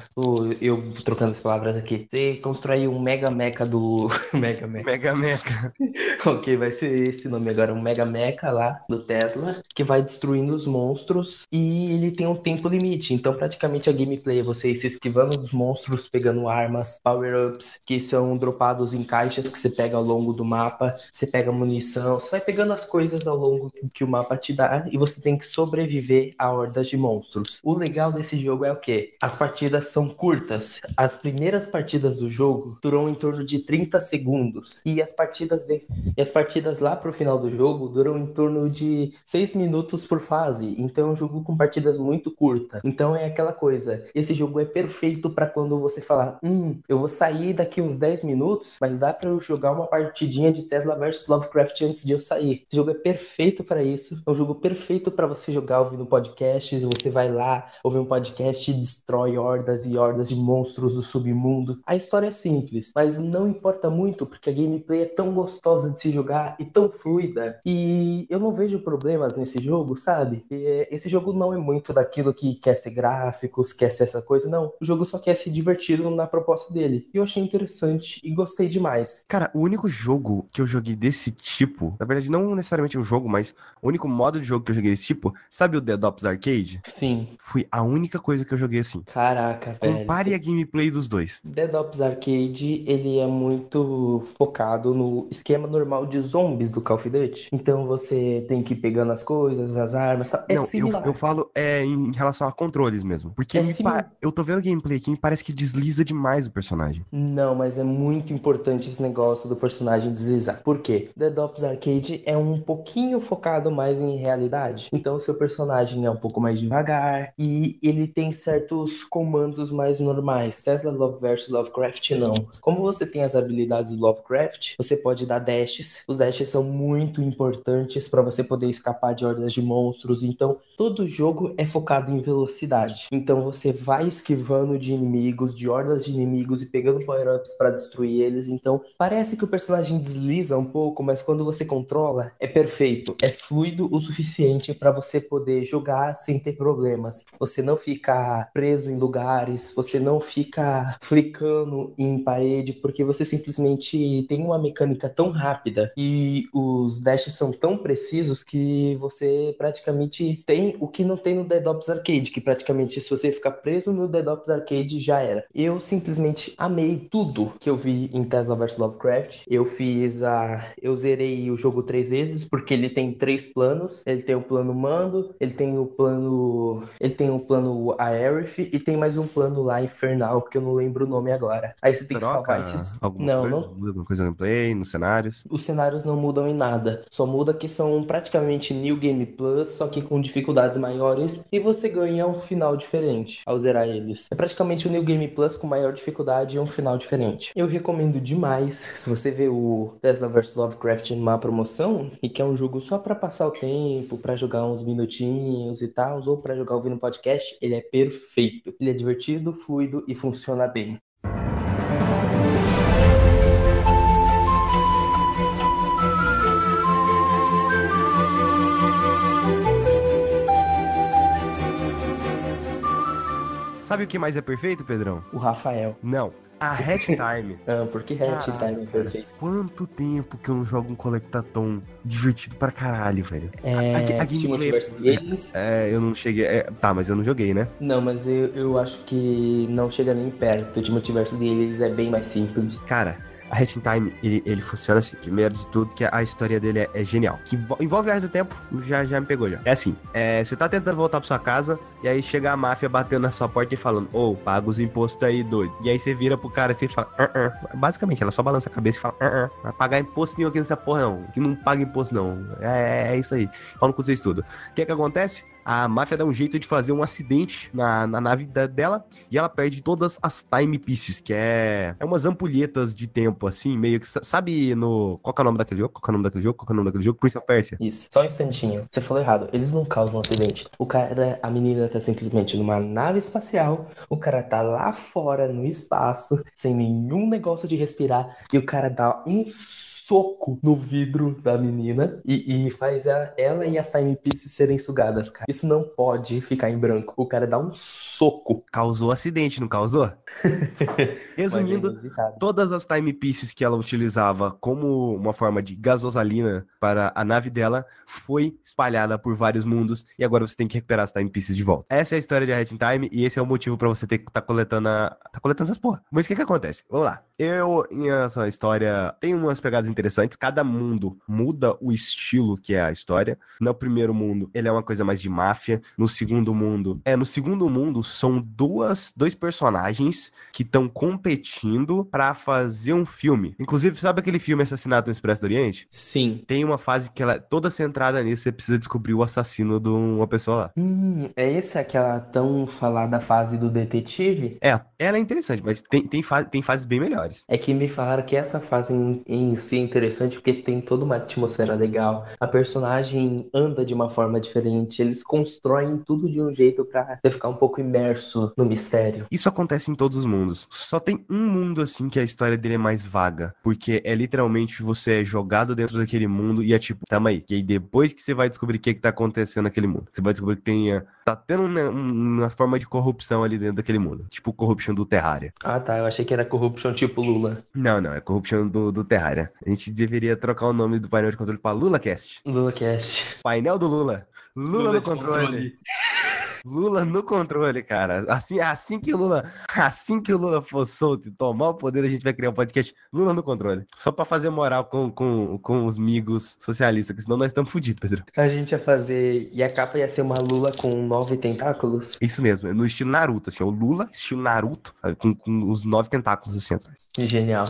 Eu trocando as palavras aqui. Você constrói um Mega Mecha do Mega Mecha. Mega Mecha. ok, vai ser esse nome agora, um Mega Mecha lá do Tesla, que vai destruindo os monstros e ele tem um tempo limite. Então, praticamente a gameplay é você se esquivando dos monstros, pegando armas, power-ups, que são dropados em caixas que você pega ao longo do mapa. Você pega munição, você vai pegando as coisas ao longo que o mapa te dá e você tem que sobreviver a hordas de monstros. O legal desse jogo é o que? As partidas são curtas. As primeiras partidas do jogo duram em torno de 30 segundos e as partidas de... e as partidas lá pro final do jogo duram em torno de 6 minutos por fase. Então é um jogo com partidas muito curtas. Então é aquela coisa. Esse jogo é perfeito para quando você falar, hum, eu vou sair daqui uns 10 minutos, mas dá para eu jogar uma partidinha de Tesla versus Lovecraft antes de eu sair. Esse jogo é perfeito para isso. É um jogo perfeito para você jogar ouvindo podcasts. Você vai lá, ouve um podcast e destrói hordas e hordas de monstros do submundo. A história é simples, mas não importa muito porque a gameplay é tão gostosa de se jogar e tão fluida. E eu não vejo problemas nesse jogo, sabe? E esse jogo não é muito daquilo que quer ser gráficos, quer ser essa coisa, não. O jogo só quer ser divertido na proposta dele. E eu achei interessante e gostei demais. Cara, o único jogo que eu joguei desse tipo, na verdade não necessariamente um jogo, mas o único modo de jogo que eu joguei desse tipo, sabe o Dead Ops Arcade? Sim. Foi a única coisa que eu joguei assim. Caraca, velho. Compare a gameplay dos dois. Dead Ops Arcade, ele é muito focado no esquema normal de zombies do Call of Duty. Então você tem que ir pegando as coisas, as armas, tal. É não, eu, similar. eu falo é em relação a controles mesmo. Porque É similar. pa- eu tô vendo gameplay aqui e parece que desliza demais o personagem. Não, mas é muito importante esse negócio do personagem deslizar. Por quê? Dead Ops Arcade é um pouquinho focado mais em realidade. Então, o seu personagem é um pouco mais devagar e ele tem certos comandos mais normais. Tesla Love vs Lovecraft não. Como você tem as habilidades do Lovecraft, você pode dar dashes. Os dashes são muito importantes para você poder escapar de hordas de monstros. Então, todo jogo é focado em velocidade. Então, você vai esquivando de inimigos, de hordas de inimigos e pegando power-ups para destruir eles. Então, parece que o personagem desliza um pouco, mas quando você controla, é perfeito. É fluido o suficiente para você poder jogar sem ter problemas. Você não fica preso em lugares, você não fica flicando em parede, porque você simplesmente tem uma mecânica tão rápida e os dashes são tão precisos que você praticamente tem o que não tem no Dead Ops Arcade, que praticamente se você ficar preso no Dead Ops Arcade já era. Eu simplesmente amei tudo que eu vi em Tesla vs Lovecraft. Eu fiz a. Eu zerei o jogo três vezes, porque ele tem três planos. Ele tem o plano mando, ele tem o plano. Ele tem o plano Aerith e tem mais um plano lá infernal, que eu não lembro o nome agora. Aí você tem que Troca salvar esses. alguma Não, coisa? não. Muda alguma coisa no gameplay, nos cenários? Os cenários não mudam em nada, só muda que são praticamente New Game Plus, só que com dificuldades maiores, e você ganha um final diferente ao zerar eles. É praticamente o New Game Plus com maior dificuldade e um final diferente. Eu recomendo demais, se você vê o Tesla vs Lovecraft numa promoção, e quer um jogo só pra passar o tempo, pra jogar uns minutinhos e tal, ou pra jogar ouvindo podcast, ele é perfeito. Ele é divertido, fluido e funciona bem. Sabe o que mais é perfeito, Pedrão? O Rafael. Não. A Hatch Time. Ah, porque Hatch Caraca, Time é cara, perfeito. Quanto tempo que eu não jogo um Collectathon divertido pra caralho, velho. É, A- a Team gameplay é. É, eu não cheguei. é, tá, mas eu não joguei, né? Não, mas eu, eu acho que não chega nem perto. O Team Multiverse deles é bem mais simples. Cara, A Hat in Time, ele, ele funciona assim. Primeiro de tudo, que a história dele é, é genial. Que envolve viagem do tempo, já, já me pegou já. É assim, é, você tá tentando voltar pra sua casa, e aí chega a máfia batendo na sua porta e falando, ô, oh, paga os impostos aí, doido. E aí você vira pro cara assim e fala, uh -uh. basicamente, ela só balança a cabeça e fala, uh -uh. vai pagar imposto nenhum aqui nessa porra não, que não paga imposto não. É, é, é isso aí. Fala com vocês tudo. O que é que acontece? A máfia dá um jeito de fazer um acidente na, na nave da, dela e ela perde todas as time pieces, que é, é umas ampulhetas de tempo, assim, meio que. Sabe no. Qual é o nome daquele jogo? Qual é o nome daquele jogo? Qual é o nome daquele jogo? Prince of Persia. Isso, só um instantinho. Você falou errado. Eles não causam um acidente. O cara, a menina tá simplesmente numa nave espacial, o cara tá lá fora no espaço, sem nenhum negócio de respirar, e o cara dá um soco no vidro da menina e, e faz a, ela e as timepieces serem sugadas, cara. Isso não pode ficar em branco. O cara dá um soco. Causou acidente, não causou? Resumindo, é todas as timepieces que ela utilizava como uma forma de gasosalina para a nave dela foi espalhada por vários mundos e agora você tem que recuperar as timepieces de volta. Essa é a história de in Time e esse é o motivo para você ter que estar tá coletando a... tá coletando essas porra. Mas o que que acontece? Vamos lá. Eu, em essa história, tem umas pegadas interessantes. Cada mundo muda o estilo que é a história. No primeiro mundo, ele é uma coisa mais de máfia. No segundo mundo, é, no segundo mundo são duas, dois personagens que estão competindo para fazer um filme. Inclusive, sabe aquele filme Assassinato no Expresso do Oriente? Sim. Tem uma fase que ela é toda centrada nisso, você precisa descobrir o assassino de uma pessoa lá. Hum, é esse aquela tão falada fase do detetive? É, ela é interessante, mas tem, tem, fase, tem fases bem melhores. É que me falaram que essa fase em, em si é interessante porque tem toda uma atmosfera legal. A personagem anda de uma forma diferente. Eles constroem tudo de um jeito pra você ficar um pouco imerso no mistério. Isso acontece em todos os mundos. Só tem um mundo assim que a história dele é mais vaga. Porque é literalmente você é jogado dentro daquele mundo e é tipo, tamo aí. E aí depois que você vai descobrir o que, que tá acontecendo naquele mundo. Você vai descobrir que tem. Tá tendo uma, uma forma de corrupção ali dentro daquele mundo. Tipo corruption do Terraria. Ah tá, eu achei que era corruption tipo Lula. Não, não, é corrupção do, do Terraria. A gente deveria trocar o nome do painel de controle para LulaCast. LulaCast. Painel do Lula. Lula, Lula no controle. controle. Lula no controle, cara. Assim, assim que o Lula, assim que o Lula for solto e tomar o poder, a gente vai criar um podcast Lula no controle. Só para fazer moral com, com, com os amigos socialistas, que senão nós estamos fodidos, Pedro. A gente ia fazer. E a capa ia ser uma Lula com nove tentáculos? Isso mesmo, no estilo Naruto, assim, o Lula, estilo Naruto, com, com os nove tentáculos assim atrás. Que genial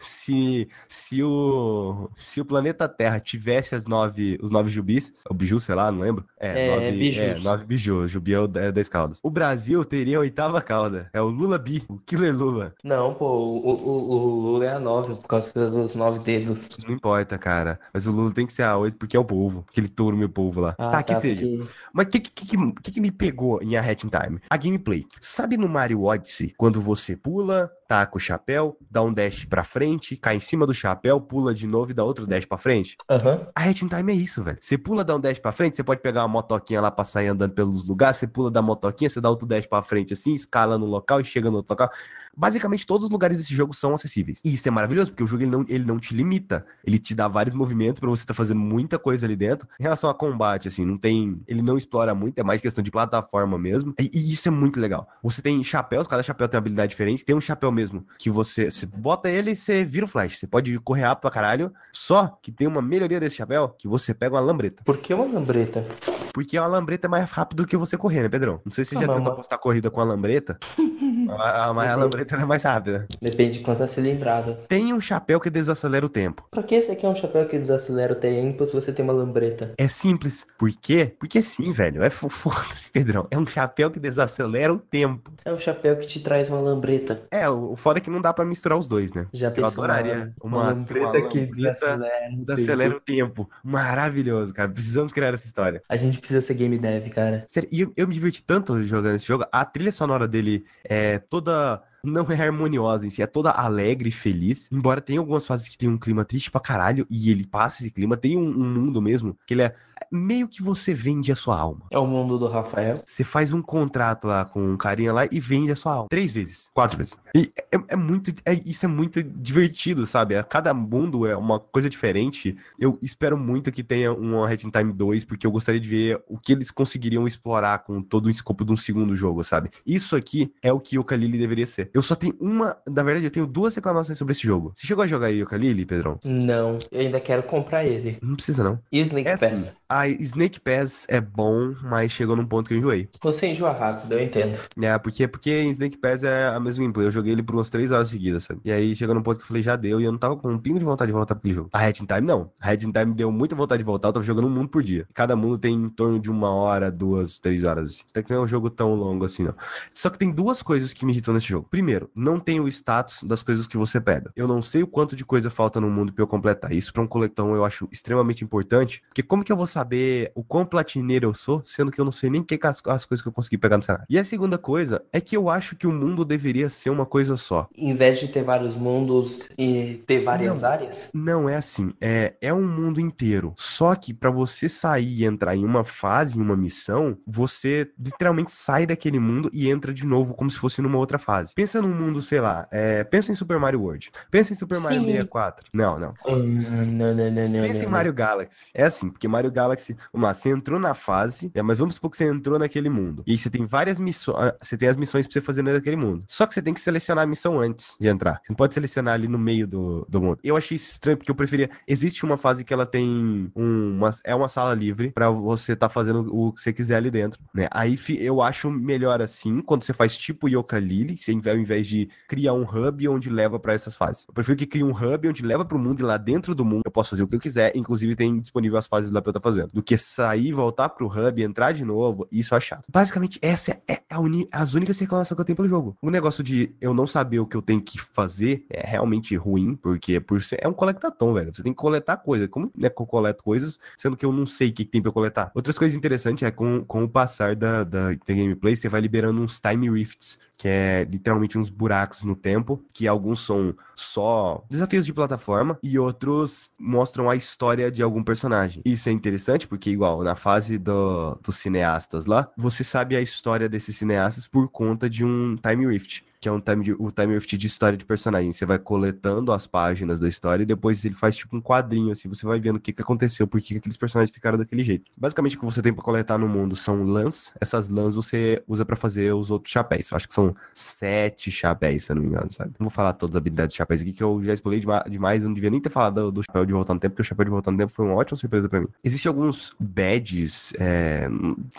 se, se, o, se o planeta Terra tivesse as nove, os nove jubis, o biju, sei lá, não lembro. É, é nove, bijus. é nove biju, jubi é, o, é das caudas. O Brasil teria a oitava cauda, é o Lula Bi, o Killer Lula. Não, pô, o, o, o Lula é a nove, por causa dos nove dedos. Não importa, cara, mas o Lula tem que ser a oito porque é o povo, aquele touro meu povo lá. Ah, tá, que tá, seja. Porque... Mas o que, que, que, que, que me pegou em A Hat in Time? A gameplay. Sabe no Mario Odyssey, quando você pula, taca o chapéu, dá um dash pra frente, cai em cima do chapéu, pula de novo e dá outro dash pra frente. Uhum. A Hat in Time é isso, velho. Você pula, dá um dash pra frente, você pode pegar uma motoquinha lá pra sair andando pelos lugares, você pula da motoquinha, você dá outro dash pra frente assim, escala no local e chega no outro local. Basicamente, todos os lugares desse jogo são acessíveis. E isso é maravilhoso, porque o jogo ele não, ele não te limita. Ele te dá vários movimentos para você estar tá fazendo muita coisa ali dentro. Em relação a combate, assim, não tem. Ele não explora muito, é mais questão de plataforma mesmo. E, e isso é muito legal. Você tem chapéus, cada chapéu tem uma habilidade diferente. Tem um chapéu mesmo que você, você bota ele e você vira o flash. Você pode correr rápido pra caralho. Só que tem uma melhoria desse chapéu que você pega uma lambreta. Por que uma lambreta? Porque a lambreta é mais rápido do que você correr, né, Pedrão? Não sei se você ah, já tentou apostar corrida com a lambreta. a, a, a lambreta é mais rápida. Depende de quantas cilindradas. Tem um chapéu que desacelera o tempo. Pra que esse aqui é um chapéu que desacelera o tempo se você tem uma lambreta? É simples. Por quê? Porque sim, velho. É foda-se, Pedrão. É um chapéu que desacelera o tempo. É um chapéu que te traz uma lambreta. É, o foda é que não dá pra misturar os dois, né? Já pensou? Eu adoraria uma, uma uma que desacelera, desacelera o tempo. Maravilhoso, cara. Precisamos criar essa história. A gente precisa ser game dev, cara. Sério, e eu, eu me diverti tanto jogando esse jogo. A trilha sonora dele é toda não é harmoniosa em si, é toda alegre e feliz. Embora tenha algumas fases que tem um clima triste pra caralho e ele passa esse clima, tem um, um, mundo mesmo que ele é meio que você vende a sua alma. É o mundo do Rafael. Você faz um contrato lá com um carinha lá e vende a sua alma. Três vezes, quatro vezes. E é, é muito. É, isso é muito divertido, sabe? A cada mundo é uma coisa diferente. Eu espero muito que tenha uma Red Time 2, porque eu gostaria de ver o que eles conseguiriam explorar com todo o escopo de um segundo jogo, sabe? Isso aqui é o que o Kalili deveria ser. Eu só tenho uma. Na verdade, eu tenho duas reclamações sobre esse jogo. Você chegou a jogar Yooka-Laylee, Pedrão? Não, eu ainda quero comprar ele. Não precisa, não. E Snake É Pass? assim, a Snake Pass é bom, mas chegou num ponto que eu enjoei. Você enjoa rápido, eu entendo. É, porque, porque Snake Pass é a mesma gameplay. Eu joguei ele por umas 3 horas seguidas, sabe? E aí chegou num ponto que eu falei, já deu, e eu não tava com um pingo de vontade de voltar pro jogo. A Red in Time, não. A Red in Time deu muita vontade de voltar, eu tava jogando um mundo por dia. Cada mundo tem em torno de uma hora, duas, três horas. Assim. Até que não é um jogo tão longo assim, não. Só que tem duas coisas que me irritam nesse jogo. Primeiro, não tem o status das coisas que você pega. Eu não sei o quanto de coisa falta no mundo pra eu completar. Isso pra um coletão eu acho extremamente importante, porque como que eu vou saber o quão platineiro eu sou, sendo que eu não sei nem que as, as coisas que eu consegui pegar no cenário. E a segunda coisa é que eu acho que o mundo deveria ser uma coisa só. Em vez de ter vários mundos e ter várias áreas? Não é assim, é, é um mundo inteiro. Só que pra você sair e entrar em uma fase, em uma missão, você literalmente sai daquele mundo e entra de novo como se fosse numa outra fase. Pensa num mundo, sei lá, é, pensa em Super Mario World. Pensa em Super Mario Sim. 64. Não, não. Hum, não, não, não, não, Pensa em não, Mario Galaxy. É assim, porque Mario Galaxy, vamos lá, você entrou na fase, é, mas vamos supor que você entrou naquele mundo. E você tem várias missões, você tem as missões pra você fazer naquele mundo. Só que você tem que selecionar a missão antes de entrar. Você não pode selecionar ali no meio do, do mundo. Eu achei isso estranho, porque eu preferia. Existe uma fase que ela tem um, uma, é uma sala livre pra você tá fazendo o que você quiser ali dentro, né? Aí eu acho melhor assim, quando você faz tipo Yoka Lily, você, ao invés de criar um hub onde leva pra essas fases. Eu prefiro que crie um hub onde leva pro mundo e lá dentro do mundo eu posso fazer o que eu quiser, inclusive tem disponível as fases lá pra eu estar fazendo. Do que sair, voltar pro hub, entrar de novo, isso é chato. Basicamente, essa é a uni- as únicas reclamações que eu tenho pelo jogo. O negócio de eu não saber o que eu tenho que fazer é realmente ruim, porque por ser, é um coletatom, velho. Você tem que coletar coisa. Como é que eu coleto coisas, sendo que eu não sei o que, que tem pra eu coletar? Outras coisas interessantes é com, com o passar da, da, da gameplay, você vai liberando uns time rifts, que é literalmente uns buracos no tempo, que alguns são só desafios de plataforma e outros mostram a história de algum personagem. Isso é interessante porque, igual, na fase do, dos cineastas lá, você sabe a história desses cineastas por conta de um time rift. Que é um time, o time rift de história de personagem. Você vai coletando as páginas da história e depois ele faz tipo um quadrinho, assim, você vai vendo o que, que aconteceu, por que, que aqueles personagens ficaram daquele jeito. Basicamente, o que você tem pra coletar no mundo são lãs. Essas lãs você usa pra fazer os outros chapéus. Eu acho que são sete chapéus, se eu não me engano, sabe? Não vou falar todas as habilidades de chapéus aqui, que eu já explorei dema- demais. Eu não devia nem ter falado do, chapéu de voltar no tempo, porque o chapéu de voltar no tempo foi uma ótima surpresa pra mim. Existem alguns badges. É...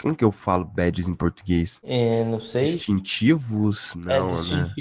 Como que eu falo badges em português? É, não sei. Distintivos? É Não, né?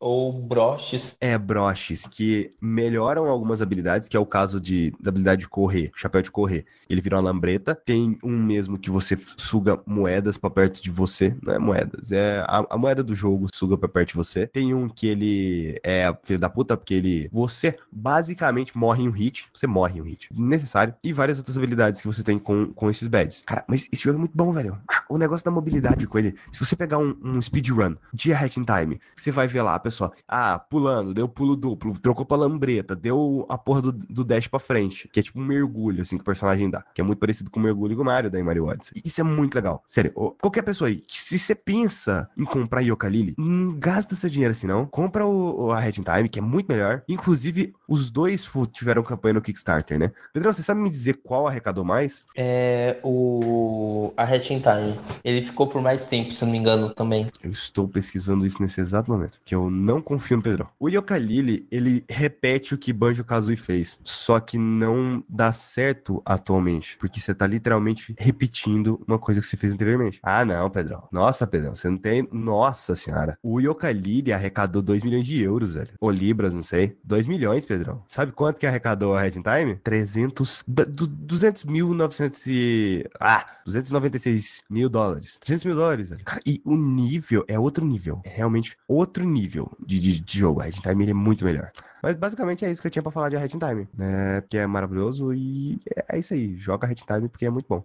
ou broches. É, broches que melhoram algumas habilidades, que é o caso de, da habilidade de correr, chapéu de correr. Ele vira uma lambreta. Tem um mesmo que você suga moedas pra perto de você. Não é moedas, é a, a moeda do jogo suga pra perto de você. Tem um que ele é filho da puta, porque ele. Você basicamente morre em um hit. Você morre em um hit. Necessário. E várias outras habilidades que você tem com, com esses badges. Cara, mas esse jogo é muito bom, velho. Ah, o negócio da mobilidade com ele. Se você pegar um, um speedrun de Hat in Time, você vai ver lá a pessoa, ah, pulando, deu pulo duplo, trocou pra lambreta, deu a porra do, do dash pra frente, que é tipo um mergulho, assim, que o personagem dá, que é muito parecido com o mergulho do Mario, da Mario Odyssey. Isso é muito legal. Sério, qualquer pessoa aí, que se você pensa em comprar Yooka-Laylee, não gasta seu dinheiro assim, não. Compra o, a in Time, que é muito melhor. Inclusive, os dois tiveram campanha no Kickstarter, né? Pedrão, você sabe me dizer qual arrecadou mais? É o. A in Time. Ele ficou por mais tempo, se eu não me engano, também. Eu estou pesquisando isso nesse exato momento, que eu não confio no Pedrão. O Yooka-Laylee, ele repete o que Banjo-Kazooie fez, só que não dá certo atualmente, porque você tá literalmente repetindo uma coisa que você fez anteriormente. Ah, não, Pedrão. Nossa, Pedrão, você não tem... Nossa senhora. O Yooka-Laylee arrecadou 2 milhões de euros, velho. Ou libras, não sei. 2 milhões, Pedrão. Sabe quanto que arrecadou a Red Time? 300... da- du- 200 mil 900 e... Ah, 296 mil dólares. 300 mil dólares, velho. Cara, e o nível é outro nível. É realmente outro nível de, de, de jogo. A Red Time ele é muito melhor. Mas basicamente é isso que eu tinha pra falar de Red Time. né? que é maravilhoso e é isso aí. Joga Red Time porque é muito bom.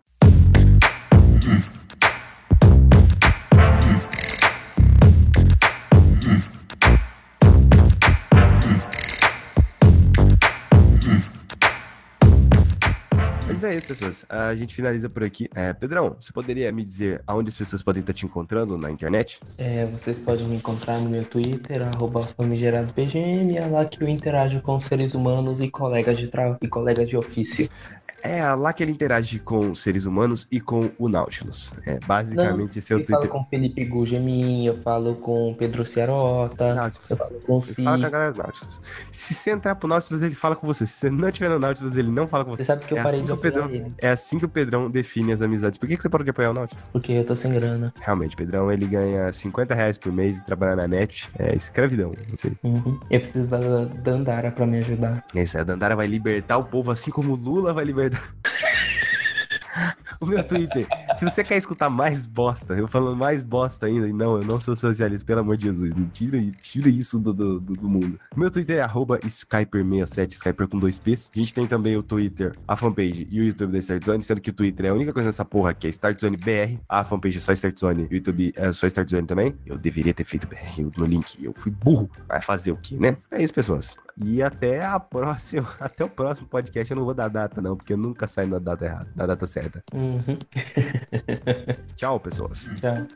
É é isso, pessoas. A gente finaliza por aqui. É, Pedrão, você poderia me dizer aonde as pessoas podem estar te encontrando na internet? É, vocês podem me encontrar no meu Twitter, arroba famigeradopgm, é lá que eu interajo com seres humanos e colegas de trabalho e colegas de ofício. É lá que ele interage com seres humanos e com o Nautilus. É, basicamente, Não, esse é o eu falo Twitter. com Felipe Gugemin, eu falo com Pedro Ciarota, Nautilus. eu falo com o Ele fala com a galera do Nautilus. Se você entrar pro Nautilus, ele fala com você. Se você não estiver no Nautilus, ele não fala com você. Você sabe que eu É parei assim de que o Pedrão- É assim que o Pedrão define as amizades. Por que, que você parou de apoiar o Nautilus? porque eu tô sem grana. Realmente, Pedrão, ele ganha 50 reais por mês e trabalha na net. É escravidão, não sei. Uhum. Eu preciso da Dandara pra me ajudar. É isso a Dandara vai libertar o povo assim como o Lula vai libertar. o meu Twitter. Se você quer escutar mais bosta, eu falando mais bosta ainda, e não, eu não sou socialista, pelo amor de Jesus. Não Tira, tira isso do, do, do- do mundo. Meu Twitter é arroba Skyper67, Skyper com dois P's. A gente tem também o Twitter, a fanpage e o YouTube da Start Zone, sendo que o Twitter é a única coisa nessa porra aqui, é Start Zone BR. A fanpage é só Start Zone, o YouTube é só Start Zone também. Eu deveria ter feito BR no link, eu fui burro. Vai fazer o quê, né? É isso, pessoas. E até a próxima, até o próximo podcast. Eu não vou dar data, não, porque eu nunca saio na data errada, na data certa. Uhum. Tchau, pessoas. Tchau.